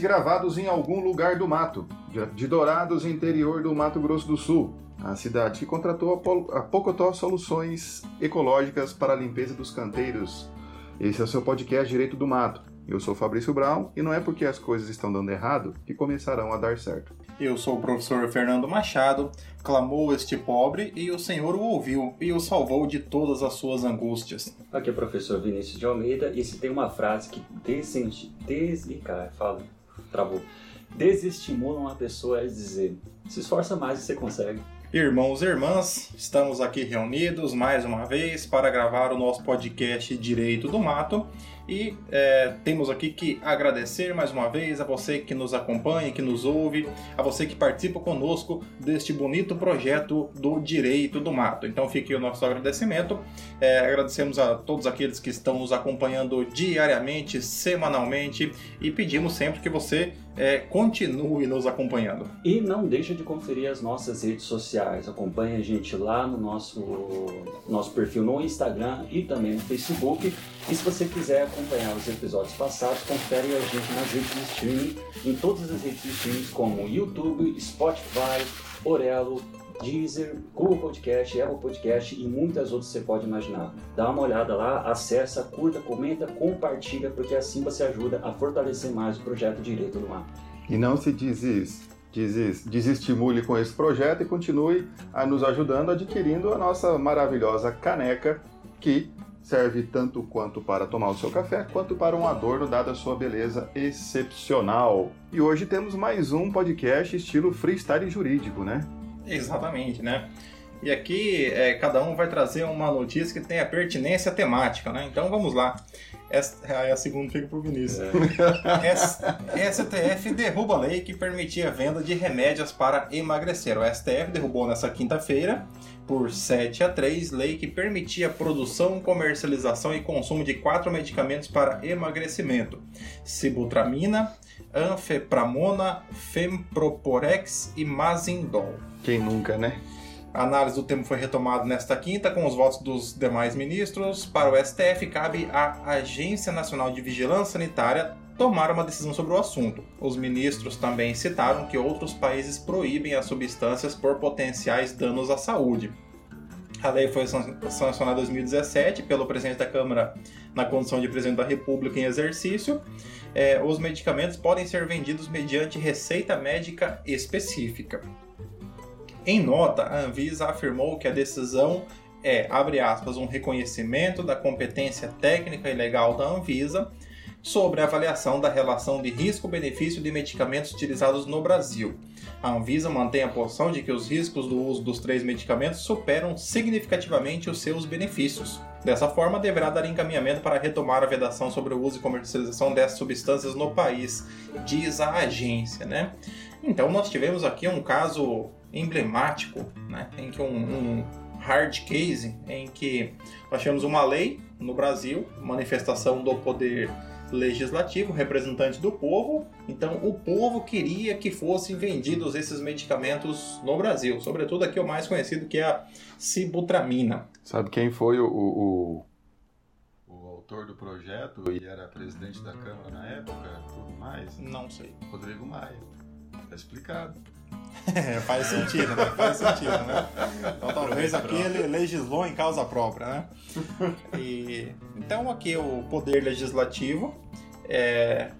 podcast gravados em algum lugar do mato, de Dourados, interior do Mato Grosso do Sul, a cidade que contratou a Pocotó Soluções Ecológicas para a Limpeza dos Canteiros. Esse é o seu podcast Direito do Mato. Eu sou Fabrício Brown e não é porque as coisas estão dando errado que começarão a dar certo. Eu sou o professor Fernando Machado, clamou este pobre e o Senhor o ouviu e o salvou de todas as suas angústias. Aqui é o professor Vinícius de Almeida e se tem uma frase que descende, des... cara, fala, travou, desestimula uma pessoa é dizer, se esforça mais e você consegue. Irmãos e irmãs, estamos aqui reunidos mais uma vez para gravar o nosso podcast Direito do Mato e é, temos aqui que agradecer mais uma vez a você que nos acompanha, que nos ouve, a você que participa conosco deste bonito projeto do Direito do Mato. Então fique o nosso agradecimento. É, agradecemos a todos aqueles que estão nos acompanhando diariamente, semanalmente e pedimos sempre que você é, continue nos acompanhando. E não deixa de conferir as nossas redes sociais. Acompanhe a gente lá no nosso, nosso perfil no Instagram e também no Facebook. E se você quiser acompanhar os episódios passados, confere a gente nas redes de streaming, em todas as redes de streaming como YouTube, Spotify, Orelo, Deezer, Google Podcast, Apple Podcast e muitas outras você pode imaginar. Dá uma olhada lá, acessa, curta, comenta, compartilha, porque assim você ajuda a fortalecer mais o projeto Direito do Mar. E não se desiste, desestimule com esse projeto e continue a nos ajudando adquirindo a nossa maravilhosa caneca que serve tanto quanto para tomar o seu café, quanto para um adorno dada a sua beleza excepcional. E hoje temos mais um podcast estilo freestyle jurídico, né? Exatamente, né? E aqui é, cada um vai trazer uma notícia que tenha pertinência temática, né? Então vamos lá. Aí a segunda fica pro Vinícius. É. STF derruba a lei que permitia a venda de remédios para emagrecer. O STF derrubou nessa quinta-feira, por 7 a 3, lei que permitia a produção, comercialização e consumo de quatro medicamentos para emagrecimento: sibutramina, anfepramona, femproporex e mazindol. Quem nunca, né? A análise do tema foi retomada nesta quinta com os votos dos demais ministros. Para o STF, cabe à Agência Nacional de Vigilância Sanitária tomar uma decisão sobre o assunto. Os ministros também citaram que outros países proíbem as substâncias por potenciais danos à saúde. A lei foi sancionada em 2017 pelo presidente da Câmara na condição de presidente da República em exercício. É, os medicamentos podem ser vendidos mediante receita médica específica. Em nota, a Anvisa afirmou que a decisão é, abre aspas, um reconhecimento da competência técnica e legal da Anvisa sobre a avaliação da relação de risco-benefício de medicamentos utilizados no Brasil. A Anvisa mantém a posição de que os riscos do uso dos três medicamentos superam significativamente os seus benefícios. Dessa forma, deverá dar encaminhamento para retomar a vedação sobre o uso e comercialização dessas substâncias no país, diz a agência. Né? Então, nós tivemos aqui um caso emblemático, né, em que um, um hard case, em que nós tivemos uma lei no Brasil, manifestação do poder legislativo, representante do povo. Então, o povo queria que fossem vendidos esses medicamentos no Brasil, sobretudo aqui o mais conhecido que é a sibutramina. Sabe quem foi o, o, o autor do projeto e era presidente da Câmara na época, tudo mais? Não sei. Rodrigo Maia. Tá explicado. É, faz sentido, né? Faz sentido, né? Então talvez aqui ele legislou em causa própria, né? E, então aqui o Poder Legislativo é,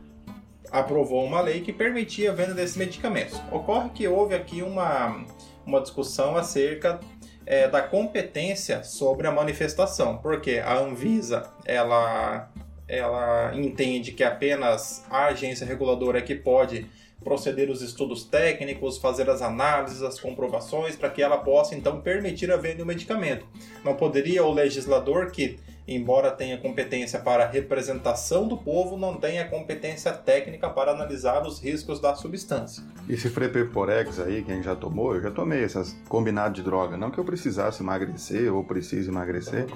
aprovou uma lei que permitia a venda desses medicamentos. Ocorre que houve aqui uma, uma discussão acerca é, da competência sobre a manifestação, porque a Anvisa ela, ela entende que apenas a agência reguladora é que pode proceder os estudos técnicos, fazer as análises, as comprovações, para que ela possa então permitir a venda do medicamento. Não poderia o legislador que embora tenha competência para representação do povo, não tenha competência técnica para analisar os riscos da substância. Esse Frepeporex aí, quem já tomou, eu já tomei essas combinadas de droga. Não que eu precisasse emagrecer ou precise emagrecer,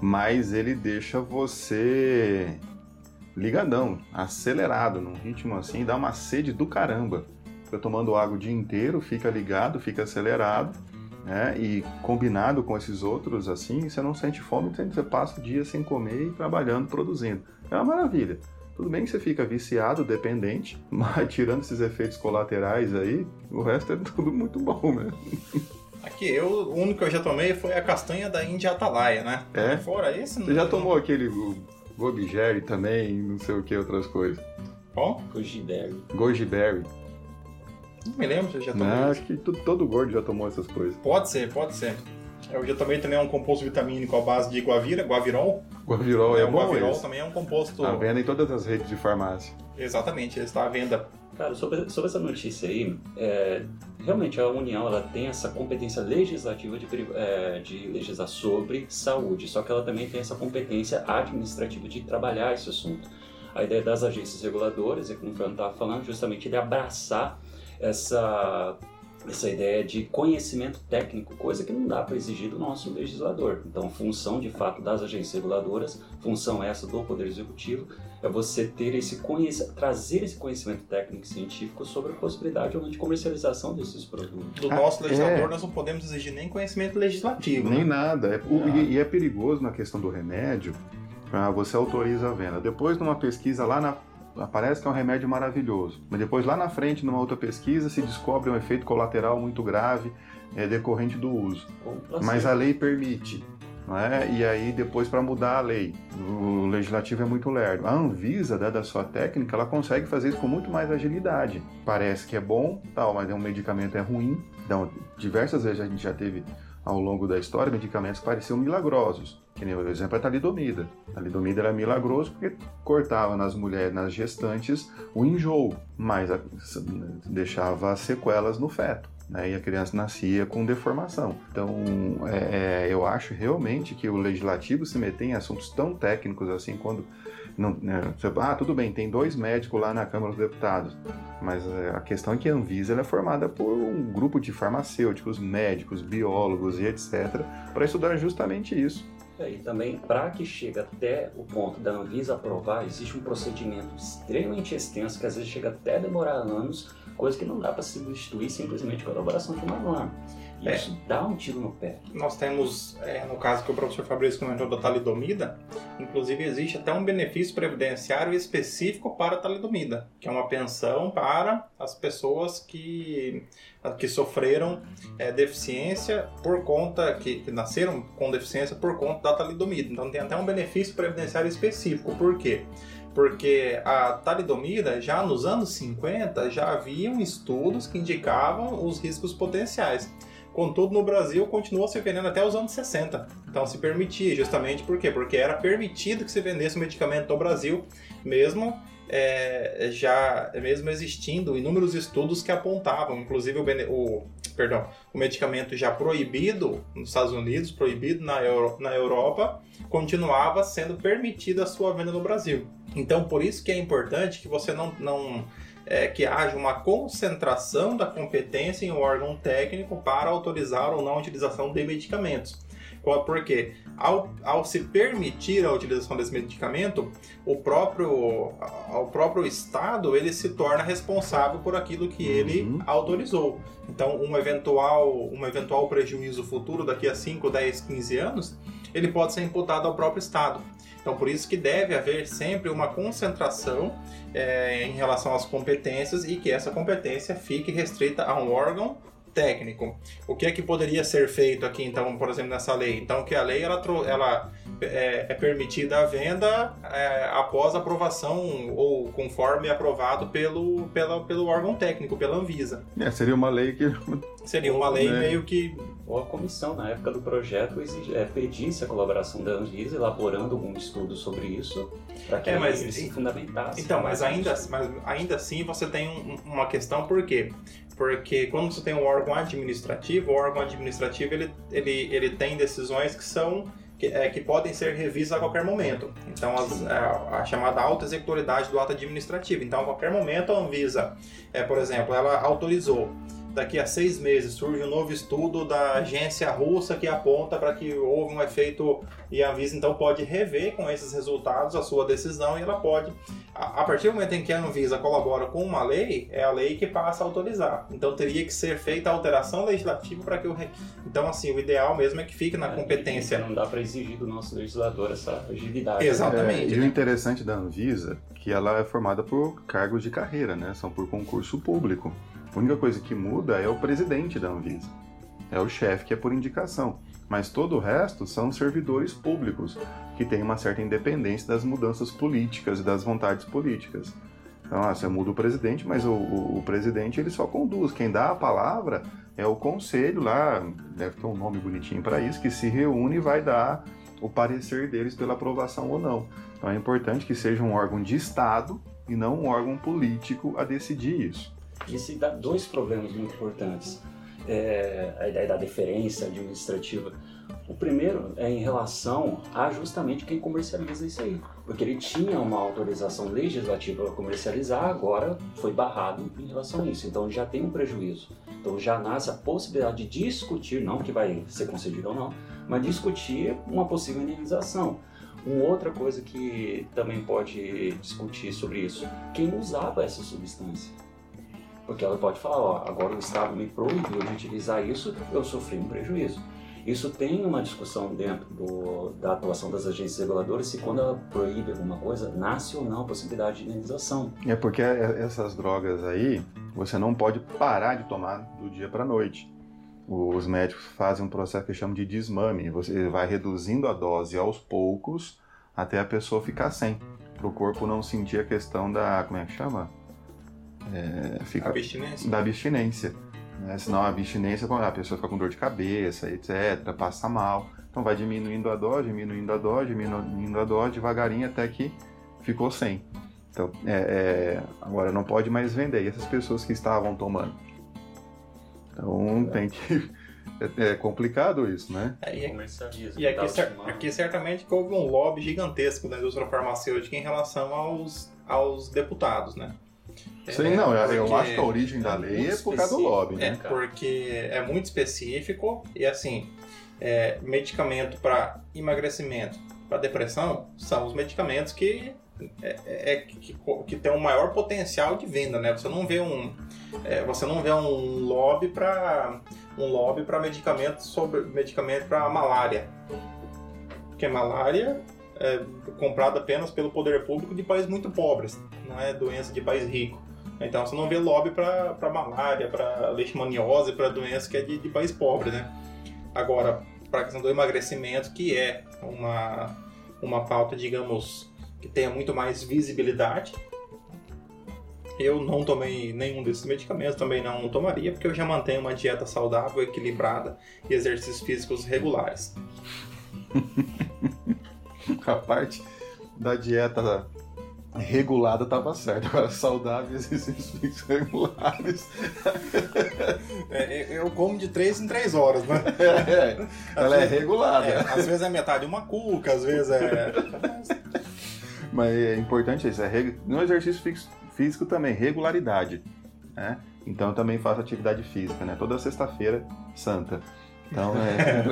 mas ele deixa você ligadão, acelerado, num ritmo assim, dá uma sede do caramba. Fica tomando água o dia inteiro, fica ligado, fica acelerado, né? E combinado com esses outros, assim, você não sente fome, você passa o dia sem comer e trabalhando, produzindo. É uma maravilha. Tudo bem que você fica viciado, dependente, mas tirando esses efeitos colaterais aí, o resto é tudo muito bom, né? Aqui, eu, o único que eu já tomei foi a castanha da Índia Atalaia, né? É? Fora esse, Você já tomou aquele Gobi Berry também, não sei o que, outras coisas? Qual? Goji Berry. Goji Berry. Não me lembro se eu já tomei. Não, acho que todo, todo gordo já tomou essas coisas. Pode ser, pode ser. Eu já tomei também um composto vitamínico à base de guavira, guavirol. Guavirol é, o bom guavirol esse. também é um composto. Tá vendo em todas as redes de farmácia. Exatamente, ele está à venda. Cara, sobre, sobre essa notícia aí, é, realmente a União ela tem essa competência legislativa de, é, de legislar sobre saúde, só que ela também tem essa competência administrativa de trabalhar esse assunto. A ideia das agências reguladoras, é como o Fernando estava falando, justamente de abraçar essa, essa ideia de conhecimento técnico, coisa que não dá para exigir do nosso legislador. Então, função de fato das agências reguladoras, função essa do Poder Executivo, é você ter esse conhecimento, trazer esse conhecimento técnico e científico sobre a possibilidade ou não de comercialização desses produtos. Do Ah, nosso legislador, é. nós não podemos exigir nem conhecimento legislativo. Nem né? nada. É- o- e, e é perigoso na questão do remédio, ah, você autoriza a venda. Depois, numa pesquisa lá na. Aparece que é um remédio maravilhoso. Mas depois, lá na frente, numa outra pesquisa, se descobre um efeito colateral muito grave é, decorrente do uso. Mas a lei permite. Não é? E aí, depois, para mudar a lei, o legislativo é muito lerdo. A Anvisa, dada a sua técnica, ela consegue fazer isso com muito mais agilidade. Parece que é bom, tal, mas é um medicamento é ruim. Então, diversas vezes a gente já teve ao longo da história medicamentos que pareciam milagrosos. Que nem o exemplo é a talidomida. A talidomida era milagroso porque cortava nas mulheres, nas gestantes, o enjoo, mas deixava sequelas no feto. Né, e a criança nascia com deformação. Então, é, é, eu acho realmente que o legislativo se meter em assuntos tão técnicos assim, quando. Não, né, ah, tudo bem, tem dois médicos lá na Câmara dos Deputados, mas é, a questão é que a Anvisa é formada por um grupo de farmacêuticos, médicos, biólogos e etc., para estudar justamente isso. E também, para que chegue até o ponto da Anvisa aprovar, existe um procedimento extremamente extenso, que às vezes chega até a demorar anos, coisa que não dá para substituir simplesmente com a elaboração de uma norma. É. isso dá um tiro no pé. Nós temos, é, no caso que o professor Fabrício comentou da talidomida, inclusive existe até um benefício previdenciário específico para a talidomida, que é uma pensão para as pessoas que, que sofreram é, deficiência por conta, que, que nasceram com deficiência por conta da talidomida. Então tem até um benefício previdenciário específico. Por quê? Porque a talidomida, já nos anos 50, já haviam estudos que indicavam os riscos potenciais. Contudo, no Brasil continua se vendendo até os anos 60. Então se permitia, justamente por quê? Porque era permitido que se vendesse o medicamento no Brasil, mesmo é, já mesmo existindo inúmeros estudos que apontavam, inclusive o, o- perdão, o medicamento já proibido nos Estados Unidos, proibido na, Euro- na Europa, continuava sendo permitida a sua venda no Brasil. Então, por isso que é importante que você não, não é, que haja uma concentração da competência em um órgão técnico para autorizar ou não a utilização de medicamentos. Porque ao, ao se permitir a utilização desse medicamento, o próprio, o próprio Estado ele se torna responsável por aquilo que ele Uhum. autorizou. Então, um eventual, um eventual prejuízo futuro daqui a 5, 10, 15 anos, ele pode ser imputado ao próprio Estado. Então, por isso que deve haver sempre uma concentração é, em relação às competências e que essa competência fique restrita a um órgão técnico. O que é que poderia ser feito aqui, então, por exemplo, nessa lei? Então, que a lei ela, ela é, é permitida a venda é, após aprovação ou conforme aprovado pelo, pela, pelo órgão técnico, pela Anvisa. É, seria uma lei que Seria uma lei Né? meio que Ou a comissão, na época do projeto, exige, é, pedisse a colaboração da Anvisa, elaborando algum estudo sobre isso, para que É, mas- ele se fundamentasse. Então, mas ainda, mas ainda assim você tem um- uma questão, por quê? Porque quando você tem um órgão administrativo, o órgão administrativo ele, ele, ele tem decisões que são que, é, que podem ser revistas a qualquer momento. Então, as- a, a chamada alta executoriedade do ato administrativo. Então, a qualquer momento a Anvisa, é, por exemplo, ela autorizou daqui a seis meses surge um novo estudo da agência russa que aponta para que houve um efeito e a Anvisa então pode rever com esses resultados a sua decisão e ela pode, a, partir do momento em que a Anvisa colabora com uma lei, é a lei que passa a autorizar. Então teria que ser feita a alteração legislativa para que o. Então, assim, o ideal mesmo é que fique na é, competência. Não dá para exigir do nosso legislador essa agilidade. Exatamente. É, e o interessante da Anvisa é que ela é formada por cargos de carreira, né? São por concurso público. A única coisa que muda é o presidente da Anvisa. É o chefe que é por indicação. Mas todo o resto são servidores públicos, que têm uma certa independência das mudanças políticas e das vontades políticas. Então, ah, você muda o presidente, mas o, o, o, presidente ele só conduz. Quem dá a palavra é o conselho lá, deve ter um nome bonitinho para isso, que se reúne e vai dar o parecer deles pela aprovação ou não. Então é importante que seja um órgão de Estado e não um órgão político a decidir isso. Isso dá dois problemas muito importantes. É, a ideia da deferência administrativa. O primeiro é em relação a justamente quem comercializa isso aí. Porque ele tinha uma autorização legislativa para comercializar, agora foi barrado em relação a isso. Então já tem um prejuízo. Então já nasce a possibilidade de discutir, não que vai ser concedido ou não, mas discutir uma possível indenização. Uma outra coisa que também pode discutir sobre isso, quem usava essa substância? Porque ela pode falar, ó, agora o Estado me proibiu de utilizar isso, eu sofri um prejuízo. Isso tem uma discussão dentro do, da atuação das agências reguladoras se quando ela proíbe alguma coisa, nasce ou não a possibilidade de indenização. É porque essas drogas aí, você não pode parar de tomar do dia para a noite. Os médicos fazem um processo que chamam de desmame. Você vai reduzindo a dose aos poucos até a pessoa ficar sem. Para o corpo não sentir a questão da. Como é que chama? É, fica abstinência. da abstinência. Né? Senão a abstinência, a pessoa fica com dor de cabeça, etc., passa mal. Então vai diminuindo a dose, diminuindo a dose, diminuindo a dose, devagarinho até que ficou sem. Então, é, é, agora não pode mais vender. E essas pessoas que estavam tomando? Então tem que. É, é complicado isso, né? É, e, e aqui, cer aqui certamente que houve um lobby gigantesco da indústria farmacêutica em relação aos, aos deputados, né? Sim, é, não, eu acho que a origem da lei é por causa do lobby, né? É, porque é muito específico e assim, é, medicamento para emagrecimento, para depressão, são os medicamentos que é, é, é, que, que tem um maior potencial de venda, né? Você não vê um, é, você não vê um lobby para um lobby para medicamento sobre medicamento para malária, porque malária é comprada apenas pelo poder público de países muito pobres, não é doença de país rico. Então você não vê lobby para malária, para leishmaniose, para doença que é de, de país pobre, né? Agora, para a questão do emagrecimento, que é uma, uma pauta, digamos, que tenha muito mais visibilidade, eu não tomei nenhum desses medicamentos, também não tomaria, porque eu já mantenho uma dieta saudável, equilibrada e exercícios físicos regulares. a parte da dieta regulada estava certo, agora saudável exercícios regulares. É, eu como de 3 em 3 horas, né? É, é. ela é regulada. É, às vezes é metade uma cuca, às vezes é. Mas é importante isso, é no exercício físico também, regularidade. Né? Então eu também faço atividade física, né? Toda sexta-feira, santa. Então é.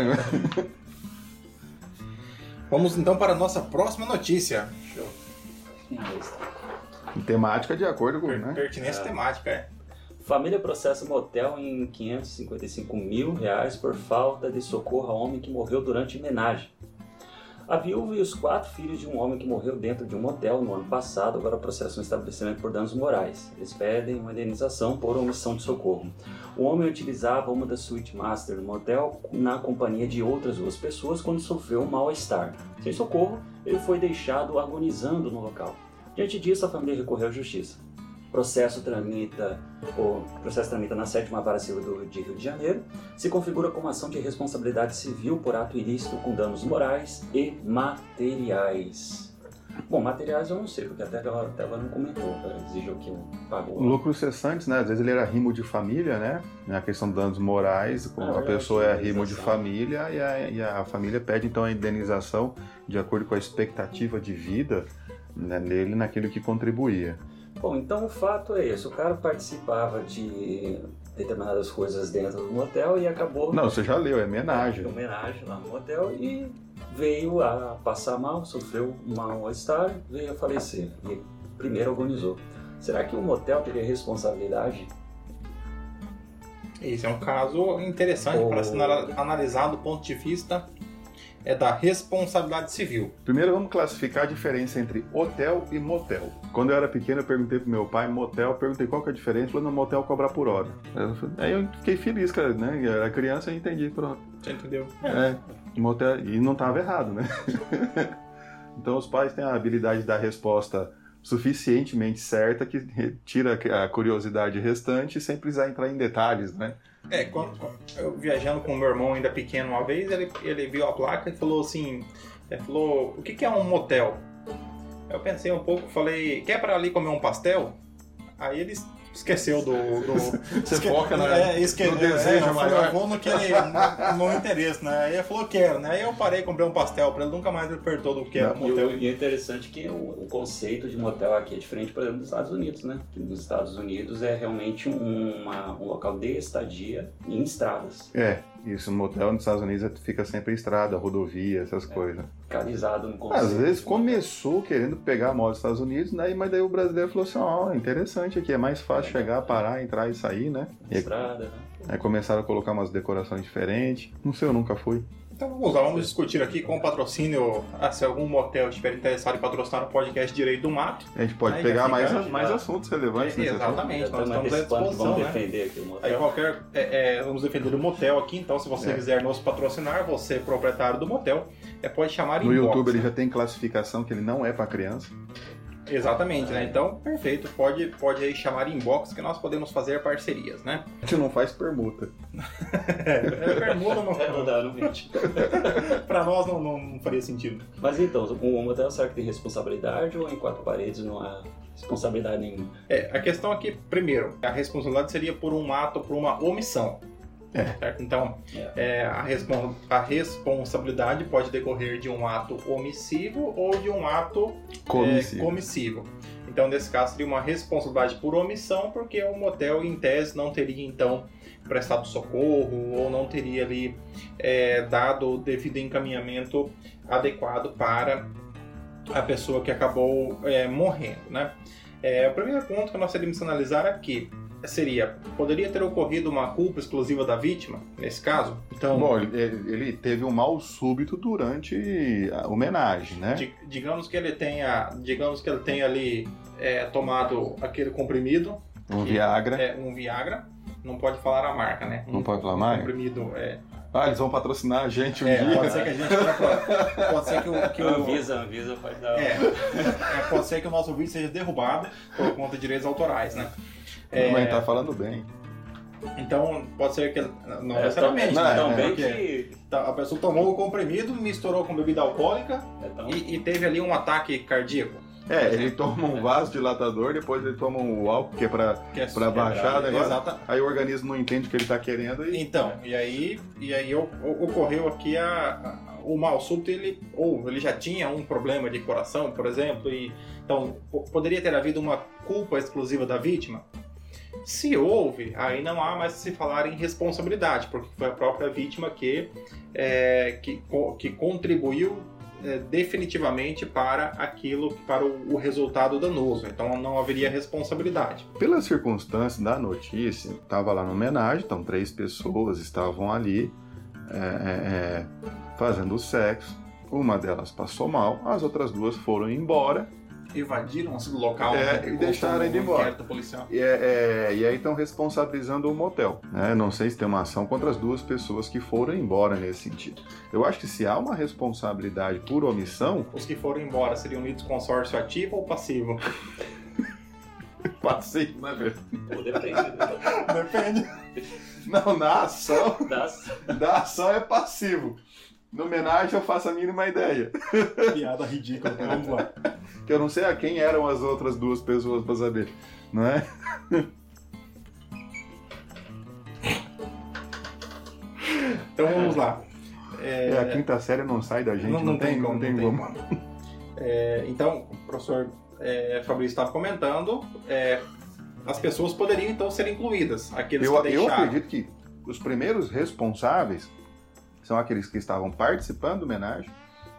Vamos então para a nossa próxima notícia. Show. Temática de acordo com. Per né? Pertinência é. temática, é. Família processa motel em 555 mil reais por falta de socorro a homem que morreu durante homenagem. A viúva e os quatro filhos de um homem que morreu dentro de um motel no ano passado agora processam um estabelecimento por danos morais. Eles pedem uma indenização por omissão de socorro. O homem utilizava uma das suíte master no motel na companhia de outras duas pessoas quando sofreu um mal-estar. Sem socorro, ele foi deixado agonizando no local. Diante disso, a família recorreu à justiça. Processo tramita, o processo tramita na sétima vara civil do, de Rio de Janeiro, se configura como ação de responsabilidade civil por ato ilícito com danos morais e materiais. Bom, materiais eu não sei, porque até ela, até ela não comentou, exigiu que pagou. Lucros cessantes, né? Às vezes ele era rimo de família, né? A questão de danos morais, ah, a pessoa é rimo de família e a, e a família pede então a indenização de acordo com a expectativa de vida né, nele naquilo que contribuía. Bom, então o fato é esse: o cara participava de determinadas coisas dentro do motel e acabou. Não, você já leu, é homenagem. É, homenagem lá no motel e veio a passar mal, sofreu um mal-estar, veio a falecer. E primeiro agonizou. Será que o motel teria responsabilidade? Esse é um caso interessante para ser analisado do ponto de vista é da responsabilidade civil. Primeiro vamos classificar a diferença entre hotel e motel. Quando eu era pequeno eu perguntei pro meu pai, motel, eu perguntei qual que é a diferença, ele falou, no motel cobra por hora. Aí eu fiquei feliz, cara, né? Eu era criança e entendi, pronto. Você entendeu? É, motel, e não estava errado, né? então os pais têm a habilidade de dar resposta suficientemente certa que tira a curiosidade restante sem precisar entrar em detalhes, né? É, quando, eu viajando com o meu irmão ainda pequeno uma vez, ele, ele viu a placa e falou assim, ele falou, o que, que é um motel? Eu pensei um pouco, falei, quer para ali comer um pastel? Aí eles esqueceu do. do Você esque... foca na, é, esque... no desejo é, maior. Eu vou no que ele. no, no interesse, né? Aí ele falou, quero, né? Aí eu parei, comprei um pastel pra ele, nunca mais ele perguntou do que era motel. E, é interessante que o, o, conceito de motel aqui é diferente, por exemplo, dos Estados Unidos, né? Que nos Estados Unidos é realmente um, uma, um local de estadia em estradas. É, isso, no motel nos Estados Unidos fica sempre estrada, rodovia, essas é, coisas. Localizado no conceito. Às vezes começou querendo pegar a moto dos Estados Unidos, né? Mas daí o brasileiro falou assim, ó, oh, interessante aqui, é mais fácil chegar, parar, entrar e sair, né? Estrada, né? Aí começaram a colocar umas decorações diferentes. Não sei, eu nunca fui. Então vamos lá, vamos discutir aqui com o patrocínio. Ah, se algum motel estiver interessado em patrocinar o podcast Direito do Mato. A gente pode pegar mais, mais assuntos relevantes. É, exatamente, nós estamos à disposição. Vamos né? defender aqui o motel. Aí qualquer, é, é, vamos defender o motel aqui, então se você é. quiser nos patrocinar, você é proprietário do motel, é, pode chamar No YouTube ele já tem classificação que ele não é para criança. Exatamente, né? Então, perfeito. Pode, pode aí chamar inbox que nós podemos fazer parcerias, né? A gente não faz permuta. é, permuta não, não dá, não vende. pra nós não, não, faria sentido. Mas então, o motel será que tem responsabilidade ou em quatro paredes não há responsabilidade nenhuma? É, a questão aqui, primeiro, a responsabilidade seria por um ato, por uma omissão. É. Então, é. a, respons a, responsabilidade pode decorrer de um ato omissivo ou de um ato comissivo. É, comissivo. Então, nesse caso, seria uma responsabilidade por omissão, porque o motel, em tese, não teria, então, prestado socorro ou não teria ali é, dado o devido encaminhamento adequado para a pessoa que acabou é, morrendo, né? É, o primeiro ponto que nós teríamos que analisar aqui seria, poderia ter ocorrido uma culpa exclusiva da vítima, nesse caso? Então, Bom, ele, ele teve um mal súbito durante a homenagem, né? digamos que ele tenha, digamos que ele tenha ali é, tomado aquele comprimido. Um que, Viagra. É, um Viagra. Não pode falar a marca, né? Não um, pode falar a marca? comprimido, é... Ah, eles vão patrocinar a gente um é, dia. Pode ser que a gente. pode ser que o. Que o Anvisa, Anvisa pode dar. É, é, pode ser que o nosso vídeo seja derrubado por conta de direitos autorais, né? É... Mas tá falando bem. Então, pode ser que. Não é, necessariamente, não, né? Tão bem que... Tá, a pessoa tomou o comprimido, misturou com bebida alcoólica é tão... e, e, teve ali um ataque cardíaco. É, ele toma um vasodilatador, depois ele toma o álcool, que é pra, que é pra baixar o negócio. Aí o organismo não entende o que ele tá querendo. E... Então, e aí, e aí ocorreu aqui a, a, o mal súbito, ele, ou ele já tinha um problema de coração, por exemplo, e então poderia ter havido uma culpa exclusiva da vítima? Se houve, aí não há mais se falar em responsabilidade, porque foi a própria vítima que, é, que, que contribuiu é, definitivamente para aquilo, para o, o, resultado danoso. Então não haveria responsabilidade. Pelas circunstâncias da notícia, estava lá na homenagem, então três pessoas estavam ali é, é, é fazendo sexo. Uma delas passou mal, as outras duas foram embora evadiram o local é, e deixaram ele embora. E, é, é, e aí estão responsabilizando o motel. Né? Não sei se tem uma ação contra as duas pessoas que foram embora nesse sentido. Eu acho que se há uma responsabilidade por omissão. Os que foram embora seriam lidos consórcio ativo ou passivo? passivo, né, velho? Depende. Né? Depende. Não, na ação. Da ação. Da ação é passivo. No homenagem eu faço a mínima ideia. Piada ridícula, vamos lá. Que eu não sei a quem eram as outras duas pessoas para saber, não é? Então vamos lá. É... é, a quinta série não sai da gente, não, não, não tem, como. Não tem como. É, então, o professor é, Fabrício estava comentando, é, as pessoas poderiam então ser incluídas. Aqueles eu, que eu deixaram. acredito que os primeiros responsáveis são aqueles que estavam participando da homenagem,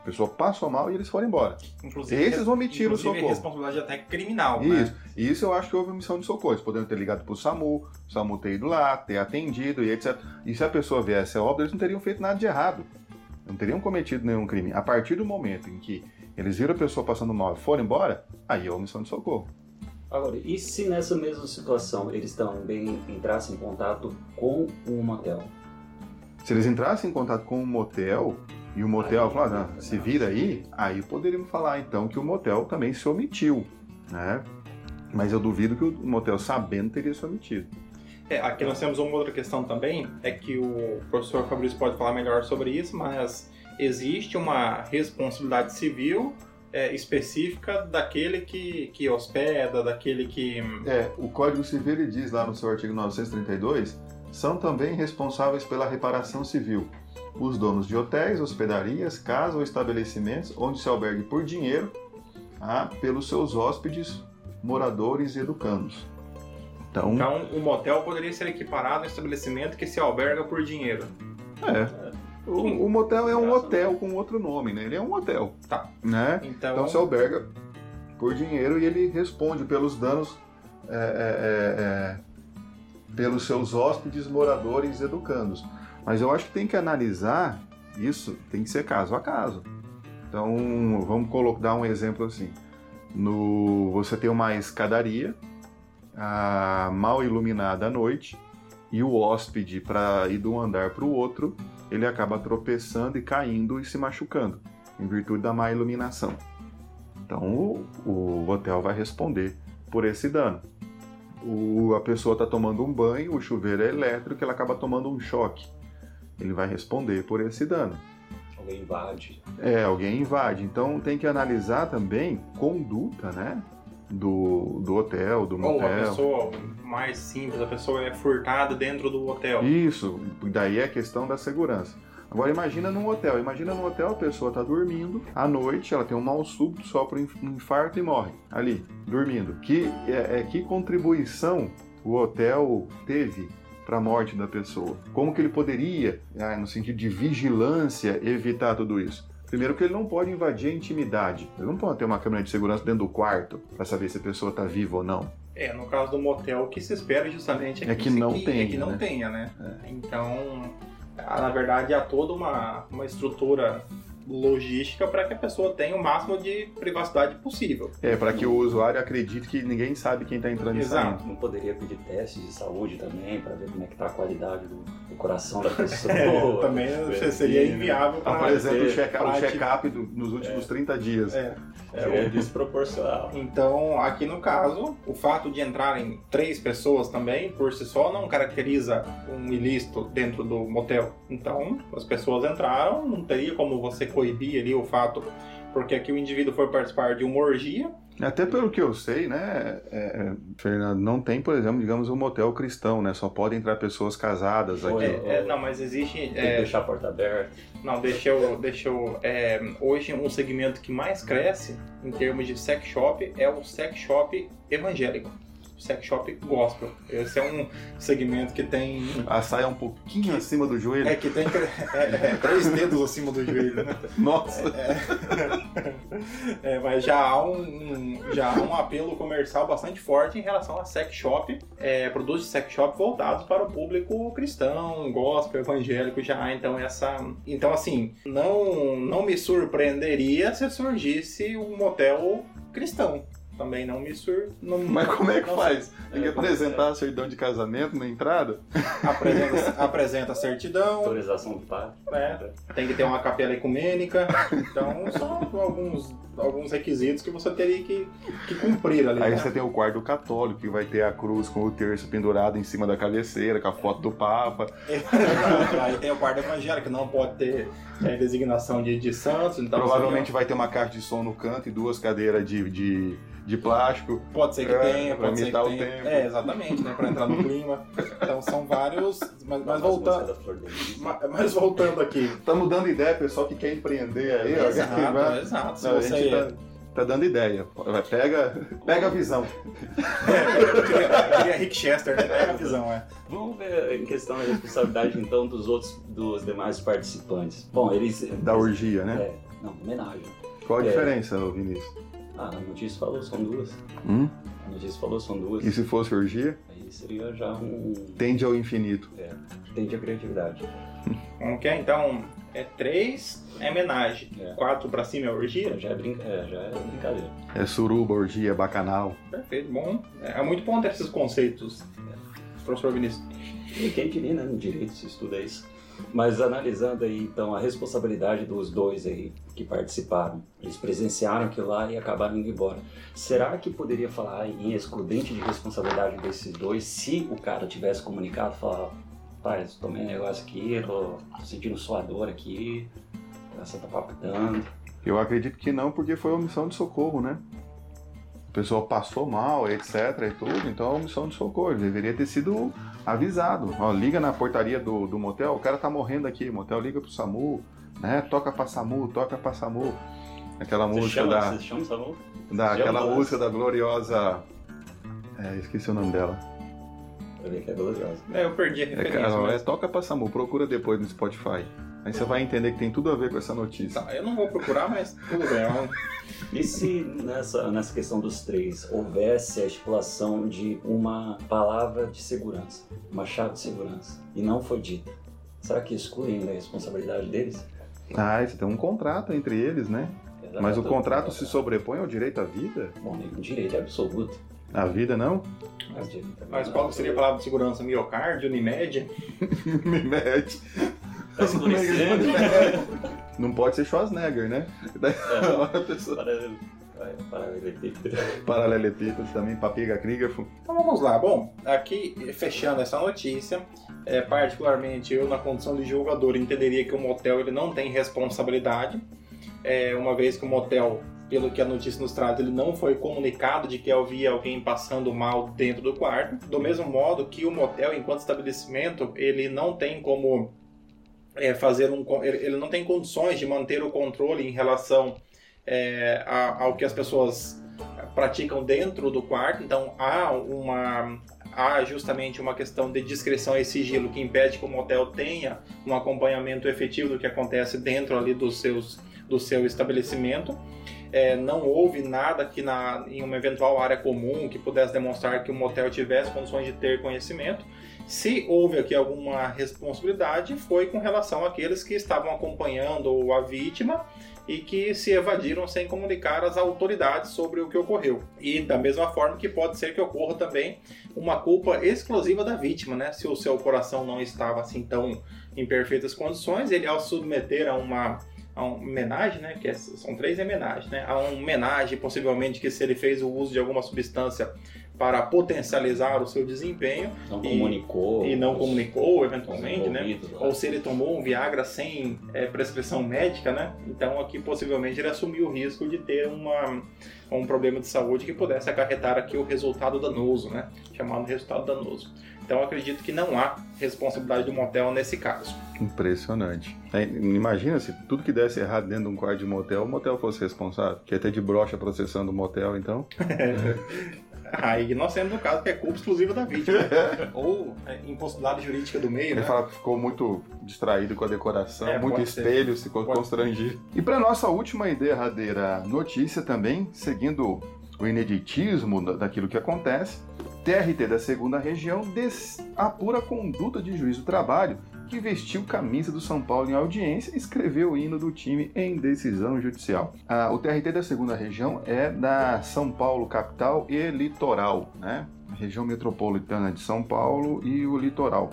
a pessoa passou mal e eles foram embora. Inclusive, Esses omitiram o socorro. responsabilidade até criminal. Isso. Né? E isso eu acho que houve missão de socorro. Eles poderiam ter ligado pro SAMU, o SAMU ter ido lá, ter atendido e etc. E se a pessoa viesse a óbito, eles não teriam feito nada de errado. Não teriam cometido nenhum crime. A partir do momento em que eles viram a pessoa passando mal e foram embora, aí é omissão de socorro. Agora, e se nessa mesma situação eles também entrassem em contato com um motel? Se eles entrassem em contato com um motel e o motel falasse, ah, se vira aí, aí poderíamos falar então que o motel também se omitiu, né? Mas eu duvido que o motel sabendo teria se omitido. É, aqui nós temos uma outra questão também, é que o professor Fabrício pode falar melhor sobre isso, mas existe uma responsabilidade civil é, específica daquele que, que hospeda, daquele que. É, o Código Civil ele diz lá no seu artigo 932, são também responsáveis pela reparação civil os donos de hotéis, hospedarias, casas ou estabelecimentos onde se albergue por dinheiro ah, pelos seus hóspedes, moradores e educandos. Então, Então, o motel poderia ser equiparado a um estabelecimento que se alberga por dinheiro. é. O, o motel é um hotel com outro nome, né? Ele é um hotel. Tá. Né? Então, Então se alberga por dinheiro e ele responde pelos danos é, é, é, é, pelos seus hóspedes, moradores educandos. Mas eu acho que tem que analisar isso, tem que ser caso a caso. Então vamos colocar, um exemplo assim. No, você tem uma escadaria ah, mal iluminada à noite e o hóspede para ir de um andar para o outro ele acaba tropeçando e caindo e se machucando em virtude da má iluminação. Então o, o hotel vai responder por esse dano. O, a pessoa está tomando um banho, o chuveiro é elétrico, ela acaba tomando um choque. Ele vai responder por esse dano. Alguém invade. É, alguém invade. Então tem que analisar também conduta, né? Do, do hotel, do ou a motel. pessoa mais simples, a pessoa é furtada dentro do hotel. Isso, daí é a questão da segurança. Agora imagina num hotel, imagina num hotel a pessoa está dormindo, à noite ela tem um mal súbito, sofre um infarto e morre ali, dormindo. Que, é, é, que contribuição o hotel teve para a morte da pessoa? Como que ele poderia, ah, no sentido de vigilância, evitar tudo isso? Primeiro que ele não pode invadir a intimidade. Ele não pode ter uma câmera de segurança dentro do quarto para saber se a pessoa está viva ou não. É, no caso do motel, o que se espera justamente é, É que não se- tenha, é que não né? tenha, né? Então, ah, na verdade, há toda uma, uma estrutura logística para que a pessoa tenha o máximo de privacidade possível. É, para que o usuário acredite que ninguém sabe quem está entrando e Exato. saindo. Não poderia pedir testes de saúde também para ver como é que tá a qualidade do, do coração da pessoa. É, também seria inviável para Apresenta o ter check- o check-up do- nos últimos 30 dias. É. É desproporcional. Então, aqui no caso, o fato de entrarem três pessoas também, por si só, não caracteriza um ilícito dentro do motel. Então, as pessoas entraram, não teria como você coibir ali o fato, porque aqui o indivíduo foi participar de uma orgia. Até pelo que eu sei, né, é, é, Fernando, não tem, por exemplo, digamos, um motel cristão, né? Só podem entrar pessoas casadas aqui. É, é, não, mas existe. Tem que é, deixar a porta aberta. não, deixa eu. Deixa eu é, hoje, um segmento que mais cresce em termos de sex shop é o sex shop evangélico. Sex shop gospel. Esse é um segmento que tem A saia é um pouquinho acima do joelho. É que tem é, é, três dedos acima do joelho, né? Nossa! É, mas já há, um, um- já há um apelo comercial bastante forte em relação a sex shop, é, produtos de sex shop voltados para o público cristão, gospel, evangélico já há então essa. Então assim, não, não me surpreenderia se surgisse um motel cristão. Também não me sur... não- Mas como é que faz? Tem que É, apresentar a certidão de casamento na entrada? Apresenta, apresenta a certidão, Autorização do padre. né? Tem que ter uma capela ecumênica. Então, são alguns, alguns requisitos que você teria que, que cumprir ali. Aí né? você tem o quarto católico, que vai ter a cruz com o terço pendurado em cima da cabeceira, com a foto do Papa. Aí tem o quarto evangélico, que não pode ter é, designação de, de santos. Então, Provavelmente vai ter uma caixa de som no canto e duas cadeiras de, de, de plástico. Pode ser que É, tenha, pode ser que imitar o tenha. tempo. É, exatamente, né? Pra entrar no clima. Então são vários. Mas, mas voltando. da Flor de Lis. ma- Mas voltando aqui. Estamos dando ideia, pessoal que quer empreender aí. ó. Exato, Vai- exato. Se Não, a você, gente tá- dando ideia. Pega, pega a visão. É, queria, queria Rick Chester, né? Pega a visão, é. Vamos ver em questão da responsabilidade, então, dos outros, dos demais participantes. Bom, eles... Da orgia, né? É, não, homenagem. Qual a É. diferença, Vinícius? Ah, a notícia falou, são duas. Hum? A notícia falou, são duas. E se fosse orgia? Aí seria já um... Tende ao infinito. É, tende a criatividade. Como que é? Então, é três é homenagem. É. Quatro pra cima é orgia? Já é, brinca... é, já é brincadeira. É suruba, orgia, bacanal. Perfeito, bom. É muito bom ter esses conceitos, professor Vinícius. E quem diria, né? No direito se estuda isso. Mas analisando aí, então, a responsabilidade dos dois aí que participaram. Eles presenciaram aquilo lá e acabaram indo embora. Será que poderia falar em excludente de responsabilidade desses dois se o cara tivesse comunicado, falar, pai, tomei um negócio aqui, tô, tô sentindo sua dor aqui, você tá palpitando. Eu acredito que não, porque foi omissão de socorro, né? A pessoa passou mal, etc e tudo, então é omissão de socorro. Deveria ter sido avisado. Ó, liga na portaria do, do motel, o cara tá morrendo aqui, motel liga pro SAMU, né? Toca pra SAMU, toca pra SAMU. Aquela Você música chama, da, você chama Samu? da Você aquela música da gloriosa é, esqueci o nome dela. Ver que é gloriosa. É, eu perdi a É, referência. cara, é mas... Toca pra SAMU, procura depois no Spotify. Aí você vai entender que tem tudo a ver com essa notícia. Tá, eu não vou procurar, mas tudo bem. é um- E se nessa, nessa questão dos três houvesse a estipulação de uma palavra de segurança, uma chave de segurança, e não foi dita? Será que exclui ainda a responsabilidade deles? Ah, você tem um contrato entre eles, né? Mas o contrato se sobrepõe ao direito à vida? Bom, direito é absoluto. A vida não? Mas, Mas qual que seria a palavra de segurança? Miocárdio, Unimed? Me mete. Tá escurecendo. Não pode ser Schwarzenegger, né? Daí É, pessoa- para, paralelepípedo. Paralelepípedo também, papiga Krieger. Então vamos lá. Bom, aqui fechando essa notícia, é, particularmente eu na condição de julgador entenderia que o motel ele não tem responsabilidade, é, uma vez que o motel, pelo que a notícia nos traz, ele não foi comunicado de que havia alguém passando mal dentro do quarto. Do mesmo modo que o motel, enquanto estabelecimento, ele não tem como é, fazer um, ele não tem condições de manter o controle em relação é, a- ao que as pessoas praticam dentro do quarto, então há uma há justamente uma questão de discrição e sigilo que impede que o motel tenha um acompanhamento efetivo do que acontece dentro ali dos seus do seu estabelecimento. É, não houve nada que na, em uma eventual área comum que pudesse demonstrar que o motel tivesse condições de ter conhecimento. Se houve aqui alguma responsabilidade, foi com relação àqueles que estavam acompanhando a vítima e que se evadiram sem comunicar às autoridades sobre o que ocorreu. E da mesma forma que pode ser que ocorra também uma culpa exclusiva da vítima, né? Se o seu coração não estava assim tão em perfeitas condições, ele ao submeter a uma a uma homenagem, né? Que é- são três homenagens, né? A uma homenagem, possivelmente, que se ele fez o uso de alguma substância para potencializar o seu desempenho Não E- comunicou. e não comunicou eventualmente, né? lá. ou se ele tomou um Viagra sem é, prescrição médica, né? Então aqui possivelmente ele assumiu o risco de ter uma, um problema de saúde que pudesse acarretar aqui o resultado danoso, né? Chamado resultado danoso. Então acredito que não há responsabilidade do motel nesse caso. Impressionante. É, imagina se tudo que desse errado dentro de um quarto de motel, o motel fosse responsável. Que ia ter de brocha processando o motel, então. Aí nós temos no caso que é culpa exclusiva da vítima. né? Ou é, impossibilidade jurídica do meio, Ele né? fala que ficou muito distraído com a decoração, É, muito pode ser. espelho, ficou Pode constrangido. E para nossa última e derradeira notícia também, seguindo o ineditismo da- daquilo que acontece, TRT da segunda região apura conduta de juiz do trabalho que vestiu camisa do São Paulo em audiência e escreveu o hino do time em decisão judicial. Ah, o TRT da segunda região é da São Paulo capital e litoral, né? Região metropolitana de São Paulo e o litoral.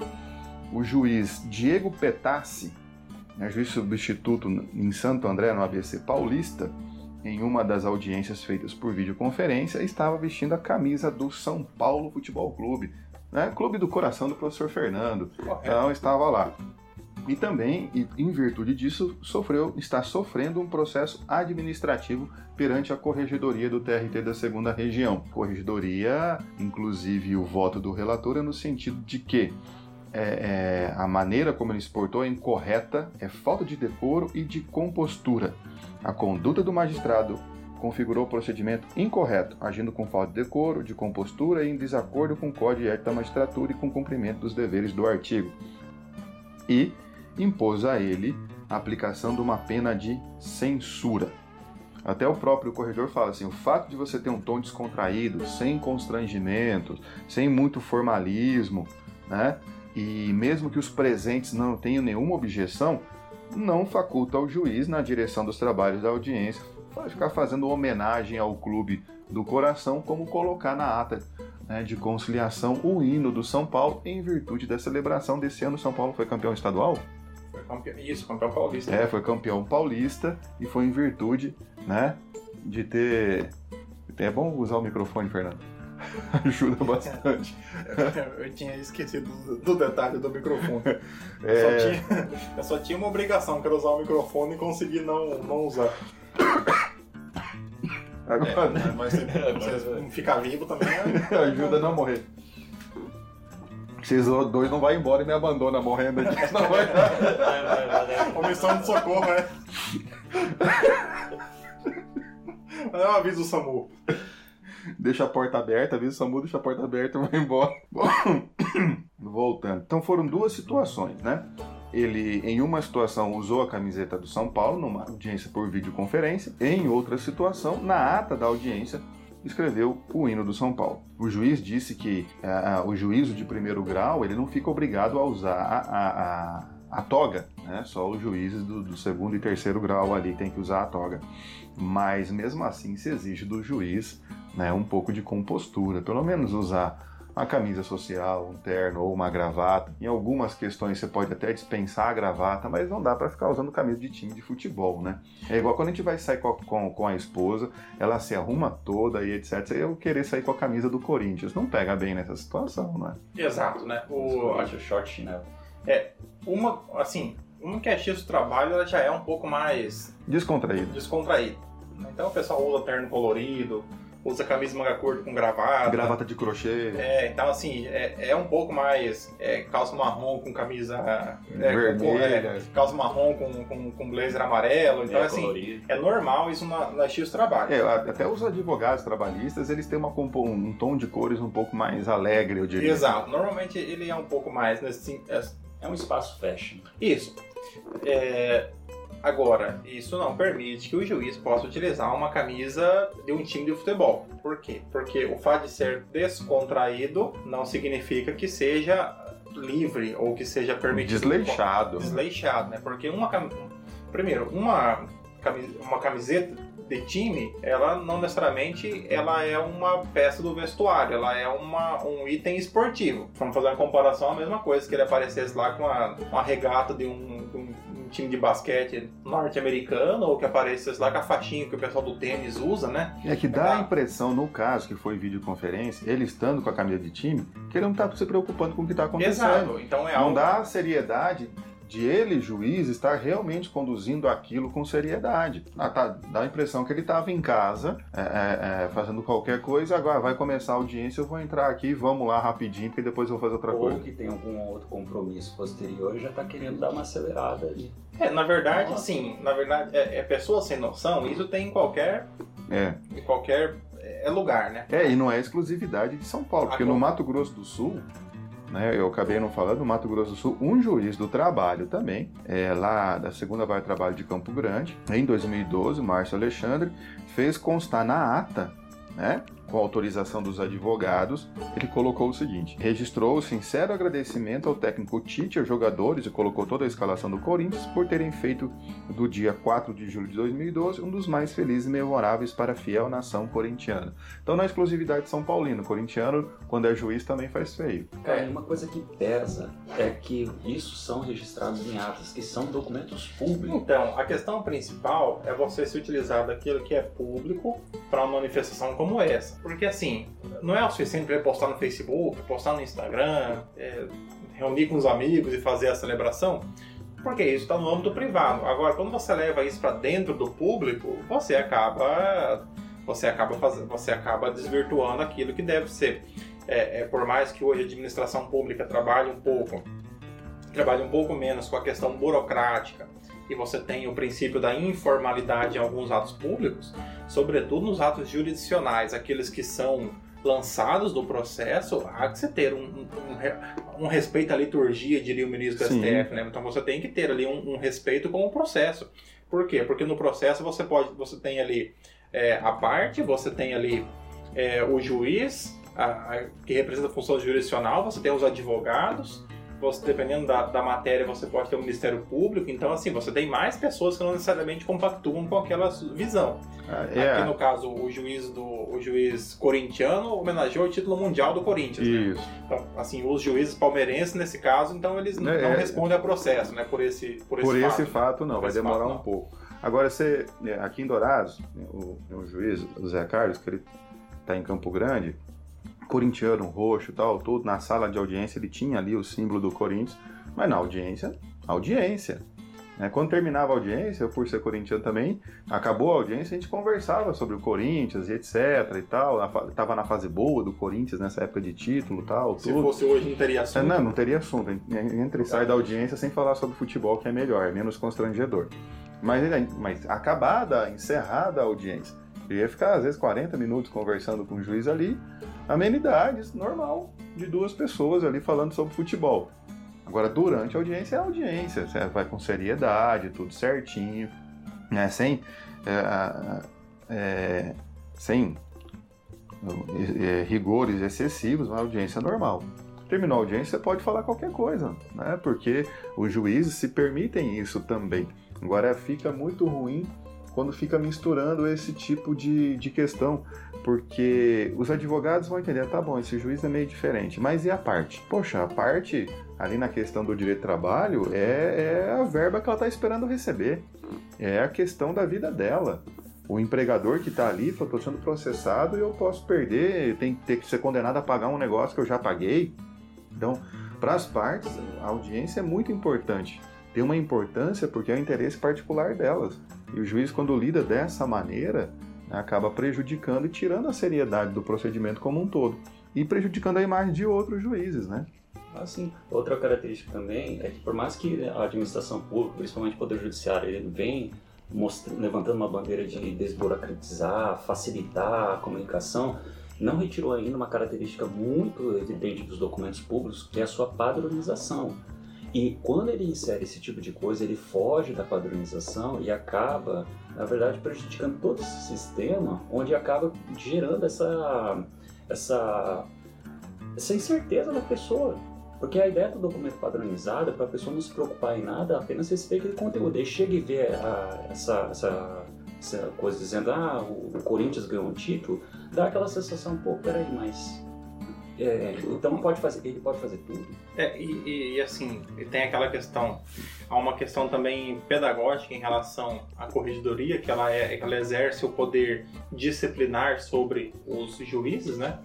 O juiz Diego Petassi, né, juiz substituto em Santo André, no ABC Paulista, em uma das audiências feitas por videoconferência, estava vestindo a camisa do São Paulo Futebol Clube, né, clube do coração do professor Fernando. Correto. Então estava lá. E também, em virtude disso, sofreu, está sofrendo um processo administrativo perante a corregedoria do TRT da segunda região. Corregedoria, inclusive o voto do relator é no sentido de que é, é, a maneira como ele exportou é incorreta, é falta de decoro e de compostura. A conduta do magistrado configurou o procedimento incorreto, agindo com falta de decoro, de compostura e em desacordo com o Código de Ética da Magistratura e com o cumprimento dos deveres do artigo. E impôs a ele a aplicação de uma pena de censura. Até o próprio corredor fala assim: o fato de você ter um tom descontraído, sem constrangimentos, sem muito formalismo, né? E mesmo que os presentes não tenham nenhuma objeção, não faculta ao juiz, na direção dos trabalhos da audiência, ficar fazendo homenagem ao clube do coração, como colocar na ata né, de conciliação o hino do São Paulo em virtude da celebração desse ano. São Paulo foi campeão estadual? Foi campeão, isso, campeão paulista. É, foi campeão paulista e foi em virtude né, de ter. É bom usar o microfone, Fernando. Ajuda bastante. eu tinha esquecido do detalhe do microfone. É... Eu, só tinha, eu, só tinha, uma obrigação, que era usar o microfone e conseguir não, não usar. Agora, é, mas você ficar vivo também é... ajuda a não morrer. Vocês dois não vão embora e me abandonam morrendo aqui, não vai dar. Comissão de socorro, é. Não avisa o SAMU. Deixa a porta aberta, avisa o SAMU, deixa a porta aberta e vai embora. Voltando. Então foram duas situações, né? Ele, em uma situação, usou a camiseta do São Paulo numa audiência por videoconferência, em outra situação, na ata da audiência, escreveu o hino do São Paulo. O juiz disse que uh, o juízo de primeiro grau ele não fica obrigado a usar a, a, a, a toga, né? só os juízes do, do, segundo e terceiro grau ali tem que usar a toga. Mas mesmo assim se exige do juiz né, um pouco de compostura, pelo menos usar uma camisa social, um terno ou uma gravata. Em algumas questões você pode até dispensar a gravata, mas não dá para ficar usando camisa de time de futebol, né? É igual quando a gente vai sair com a, com, com a esposa, ela se arruma toda e etc. E eu querer sair com a camisa do Corinthians. Não pega bem nessa situação, não é? Exato, né? O, acho short né? É, uma, assim, uma que é X do trabalho, ela já é um pouco mais... Descontraído. Descontraído. Então o pessoal usa terno colorido, usa camisa manga curta com gravata. Gravata de crochê. É, então assim, é, é um pouco mais é, calça marrom com camisa é, vermelha. Com, é, calça marrom com, com, com blazer amarelo. Então, é, assim, colorido. é normal isso na, na X trabalho. É, até os advogados trabalhistas, eles têm uma, um tom de cores um pouco mais alegre, eu diria. Exato. Normalmente ele é um pouco mais nesse... É, é um espaço fashion. Isso. É, Agora, isso não permite que o juiz possa utilizar uma camisa de um time de futebol. Por quê? Porque o fato de ser descontraído não significa que seja livre ou que seja permitido. Desleixado. Desleixado, né? Porque uma primeiro, uma uma camiseta de time, ela não necessariamente ela é uma peça do vestuário, ela é uma, um item esportivo. Vamos fazer uma comparação, a mesma coisa, que ele aparecesse lá com uma, uma regata de um, um time de basquete norte-americano ou que aparecesse lá com a faixinha que o pessoal do tênis usa, né? É que dá a impressão, no caso que foi videoconferência, ele estando com a camisa de time, que ele não está se preocupando com o que está acontecendo. Exato. Então é não algo... dá seriedade de ele, juiz, estar realmente conduzindo aquilo com seriedade. Ah, tá, dá a impressão que ele estava em casa, é, é, é, fazendo qualquer coisa, agora vai começar a audiência, eu vou entrar aqui, vamos lá rapidinho, porque depois eu vou fazer outra Ou coisa. Ou que tem algum outro compromisso posterior e já está querendo dar uma acelerada ali. É, na verdade, Nossa. sim, na verdade, é, é pessoa sem noção, isso tem em qualquer. É. Em qualquer é lugar, né? É, e não é exclusividade de São Paulo, porque no Mato Grosso do Sul né, eu acabei não falando, no Mato Grosso do Sul, um juiz do trabalho também, é, lá da segunda vara trabalho de Campo Grande, em 2012, Márcio Alexandre, fez constar na ata, né, com autorização dos advogados, ele colocou o seguinte: registrou o sincero agradecimento ao técnico Tite, aos jogadores e colocou toda a escalação do Corinthians por terem feito do dia 4 de julho de 2012 um dos mais felizes e memoráveis para a fiel nação corintiana. Então, na exclusividade de São Paulino, corintiano, quando é juiz, também faz feio. Cara, uma coisa que pesa é que isso são registrados em atas, que são documentos públicos. Então, a questão principal é você se utilizar daquilo que é público para uma manifestação como essa. Porque assim, não é o suficiente para postar no Facebook, postar no Instagram, é, reunir com os amigos e fazer a celebração. Porque isso está no âmbito privado. Agora, quando você leva isso para dentro do público, você acaba você acaba fazendo, você acaba desvirtuando aquilo que deve ser. É, é, por mais que hoje a administração pública trabalhe um pouco, trabalhe um pouco menos com a questão burocrática e você tem o princípio da informalidade em alguns atos públicos, sobretudo nos atos jurisdicionais, aqueles que são lançados do processo, há que você ter um, um, um respeito à liturgia, diria o ministro do Sim. STF, né? Então você tem que ter ali um, um, respeito com o processo. Por quê? Porque no processo você pode, você tem ali é, a parte, você tem ali é, o juiz, a, a, que representa a função jurisdicional, você tem os advogados, você, dependendo da, da matéria, você pode ter o um Ministério Público. Então, assim, você tem mais pessoas que não necessariamente compactuam com aquela visão. Ah, é. Aqui, no caso, o juiz do o juiz corintiano homenageou o título mundial do Corinthians. Né? Isso. Né? Então, assim, os juízes palmeirenses, nesse caso, então, eles é, não é, respondem a processo, né? Por esse, por esse por fato. esse fato, não. vai demorar fato, um pouco. Agora, você, né, aqui em Dourados, o, o juiz, o Zé Carlos, que ele está em Campo Grande, corintiano, roxo tal, tudo, na sala de audiência ele tinha ali o símbolo do Corinthians, mas na audiência, audiência. Né? Quando terminava a audiência, eu por ser corintiano também, acabou a audiência, a gente conversava sobre o Corinthians e etc e tal, tava na fase boa do Corinthians nessa época de título tal, Se fosse hoje não teria assunto. É, não, não teria assunto, entra e sai da audiência sem falar sobre futebol que é melhor, é menos constrangedor. Mas, mas acabada, encerrada a audiência, eu ia ficar às vezes 40 minutos conversando com o juiz ali, amenidades, normal, de duas pessoas ali falando sobre futebol. Agora, durante a audiência é audiência, você vai com seriedade, tudo certinho, né? sem, é, é, sem é, rigores excessivos, uma audiência normal. Terminou a audiência, você pode falar qualquer coisa, né? porque os juízes se permitem isso também. Agora, fica muito ruim quando fica misturando esse tipo de, de questão, porque os advogados vão entender, tá bom, esse juiz é meio diferente, mas e a parte? Poxa, a parte ali na questão do direito de trabalho é, é a verba que ela está esperando receber, é a questão da vida dela. O empregador que está ali, estou sendo processado e eu posso perder, tem que ter que ser condenado a pagar um negócio que eu já paguei. Então, para as partes, a audiência é muito importante. Tem uma importância porque é o interesse particular delas. E o juiz, quando lida dessa maneira, né, acaba prejudicando e tirando a seriedade do procedimento como um todo. E prejudicando a imagem de outros juízes, né? Assim, outra característica também é que por mais que a administração pública, principalmente o Poder Judiciário, ele vem levantando uma bandeira de desburocratizar, facilitar a comunicação, não retirou ainda uma característica muito evidente dos documentos públicos, que é a sua padronização. E quando ele insere esse tipo de coisa, ele foge da padronização e acaba, na verdade, prejudicando todo esse sistema, onde acaba gerando essa, essa, essa incerteza da pessoa. Porque a ideia do documento padronizado é para a pessoa não se preocupar em nada, apenas receber aquele conteúdo. Aí chega e vê a, essa, essa, essa coisa dizendo, ah, o Corinthians ganhou um título, dá aquela sensação, pô, peraí, mas é, então pode fazer, ele pode fazer tudo. É, e, e, assim, tem aquela questão, há uma questão também pedagógica em relação à corregedoria, que ela, é, ela exerce o poder disciplinar sobre os juízes, né?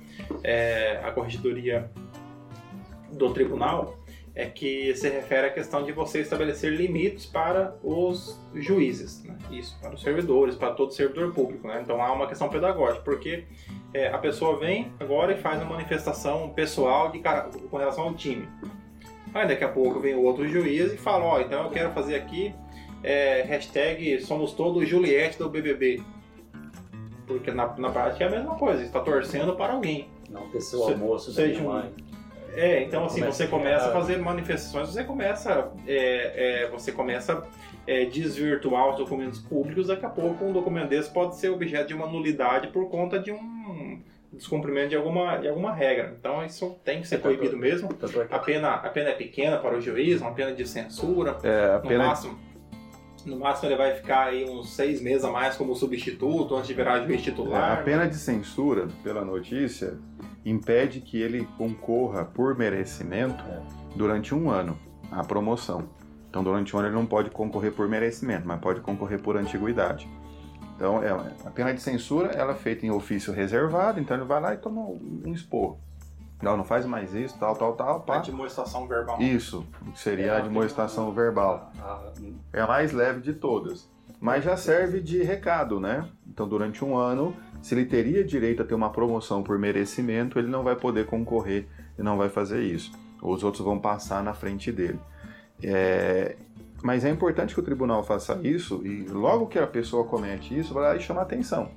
É, a corregedoria do tribunal é que se refere à questão de você estabelecer limites para os juízes, né? isso, para os servidores, para todo servidor público. Né? Então há uma questão pedagógica, porque é, a pessoa vem agora e faz uma manifestação pessoal de, com relação ao time. Aí daqui a pouco vem o outro juiz e fala, ó, oh, então eu quero fazer aqui é, hashtag somos todos Juliette do BBB. Porque na, na prática é a mesma coisa, está torcendo para alguém. Não ter seu almoço seja mãe. É, então assim, você começa a fazer manifestações, você começa, é, é, você começa é, desvirtuar os documentos públicos, daqui a pouco um documento desse pode ser objeto de uma nulidade por conta de um descumprimento de alguma, de alguma regra. Então isso tem que ser proibido mesmo. A pena, a pena é pequena para o juiz, uma pena de censura. É, a no pena... máximo. No máximo ele vai ficar aí uns seis meses a mais como substituto antes de virar juiz titular. É, a pena de censura, pela notícia, impede que ele concorra por merecimento é. durante um ano à promoção. Então, durante um ano ele não pode concorrer por merecimento, mas pode concorrer por antiguidade. Então, é, a pena de censura ela é feita em ofício reservado, então ele vai lá e toma um esporro. Não, não faz mais isso, tal, tal, tal. Pá. Admoestação verbal. Isso, seria é, a admoestação verbal. É a mais leve de todas. Mas já serve de recado, né? Então, durante um ano, se ele teria direito a ter uma promoção por merecimento, ele não vai poder concorrer e não vai fazer isso. Os outros vão passar na frente dele. É, Mas é importante que o tribunal faça isso e logo que a pessoa comete isso, vai lá e chama atenção.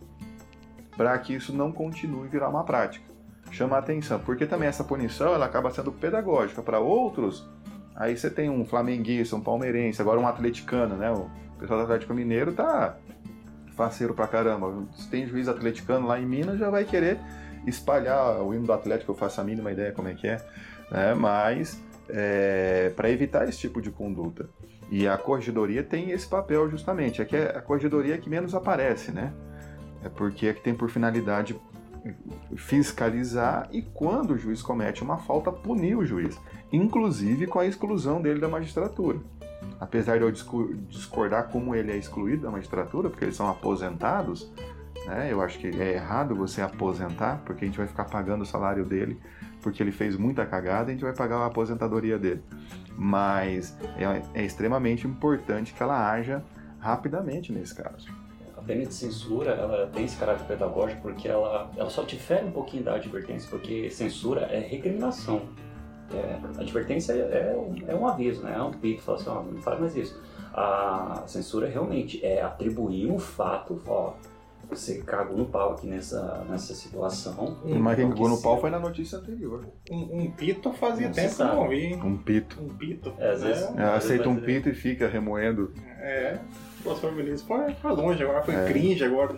Para que isso não continue virar uma prática. Chama atenção, porque também essa punição ela acaba sendo pedagógica para outros. Aí você tem um flamenguista, um palmeirense, agora um atleticano, né? O pessoal do Atlético Mineiro tá faceiro pra caramba. Se tem juiz atleticano lá em Minas, já vai querer espalhar o hino do Atlético, eu faço a mínima ideia como é que é, né? mas é, para evitar esse tipo de conduta. E a corregedoria tem esse papel justamente, é que é a corregedoria que menos aparece, né? É porque é que tem por finalidade fiscalizar e quando o juiz comete uma falta, punir o juiz, inclusive com a exclusão dele da magistratura. Apesar de eu discordar como ele é excluído da magistratura, porque eles são aposentados, né? Eu acho que é errado você aposentar, porque a gente vai ficar pagando o salário dele porque ele fez muita cagada, a gente vai pagar a aposentadoria dele. Mas é, é extremamente importante que ela haja rapidamente nesse caso. A pena de censura ela tem esse caráter pedagógico porque ela, ela só difere um pouquinho da advertência, porque censura é recriminação. É, advertência é, é, é, um aviso, né? é um pito, fala assim, não faz mais isso. A censura realmente é atribuir um fato, ó, você cagou no pau aqui nessa, nessa situação. Mas quem cagou no pau foi na notícia anterior. Um, um pito fazia não tempo que eu não vi. Um pito. Um pito. É, às vezes, é, aceita um pito e fica remoendo. É. O pastor Vinícius foi, foi longe, agora foi é. cringe agora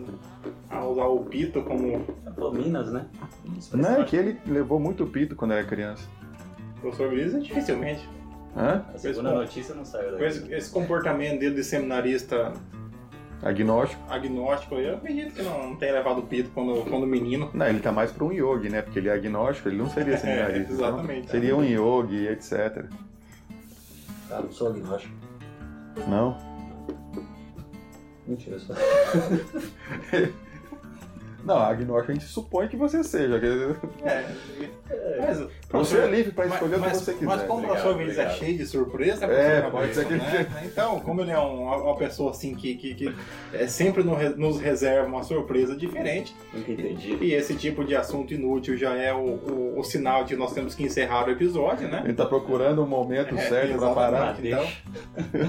a usar o pito como. Minas, né? Não, é que ele levou muito pito quando era criança. O professor Vinícius dificilmente. Hã? A segunda notícia não saiu daí. Esse, esse comportamento dele de seminarista Agnóstico. Agnóstico, eu acredito que não, não tenha levado o pito quando, quando menino. Não, ele tá mais para um yogi, né? Porque ele é agnóstico, ele não seria seminarista. é, exatamente. Seria um yogi, etc. Ah, não sou agnóstico. Não? Mentira, só. Não, agnóstico a gente supõe que você seja. É, mas, você é livre para escolher mas, o que você quiser. Mas como o professor Vinícius é cheio de surpresa, é, pode ser que né? Então, como ele é uma, uma pessoa assim que, que, que é, sempre nos reserva uma surpresa diferente, Entendi. e esse tipo de assunto inútil já é o, o, o, sinal de que nós temos que encerrar o episódio, né? Ele está procurando o momento é, certo para parar. Então,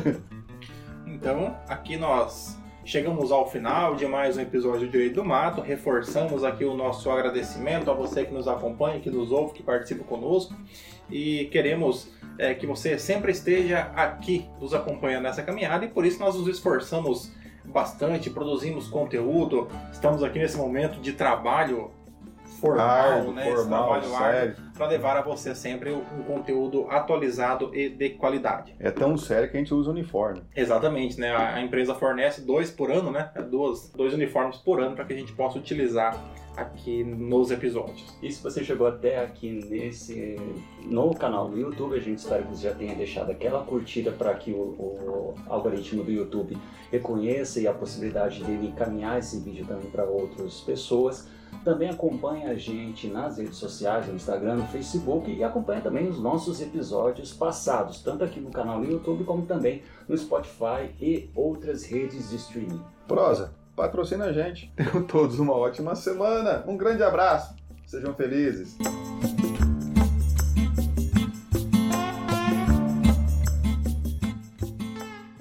então, aqui nós Chegamos ao final de mais um episódio do Direito do Mato. Reforçamos aqui o nosso agradecimento a você que nos acompanha, que nos ouve, que participa conosco. E queremos é, que você sempre esteja aqui nos acompanhando nessa caminhada e por isso nós nos esforçamos bastante, produzimos conteúdo. Estamos aqui nesse momento de trabalho formal, né? Formal, esse trabalho para levar a você sempre um conteúdo atualizado e de qualidade. É tão sério que a gente usa uniforme. Exatamente, né? A empresa fornece dois por ano, né? Duas, dois uniformes por ano para que a gente possa utilizar aqui nos episódios. E se você chegou até aqui nesse no canal do YouTube, a gente espera que você já tenha deixado aquela curtida para que o, o, algoritmo do YouTube reconheça e a possibilidade dele encaminhar esse vídeo também para outras pessoas. Também acompanhe a gente nas redes sociais, no Instagram, no Facebook e acompanhe também os nossos episódios passados, tanto aqui no canal do YouTube como também no Spotify e outras redes de streaming. Prosa, patrocina a gente. Tenham todos uma ótima semana. Um grande abraço. Sejam felizes.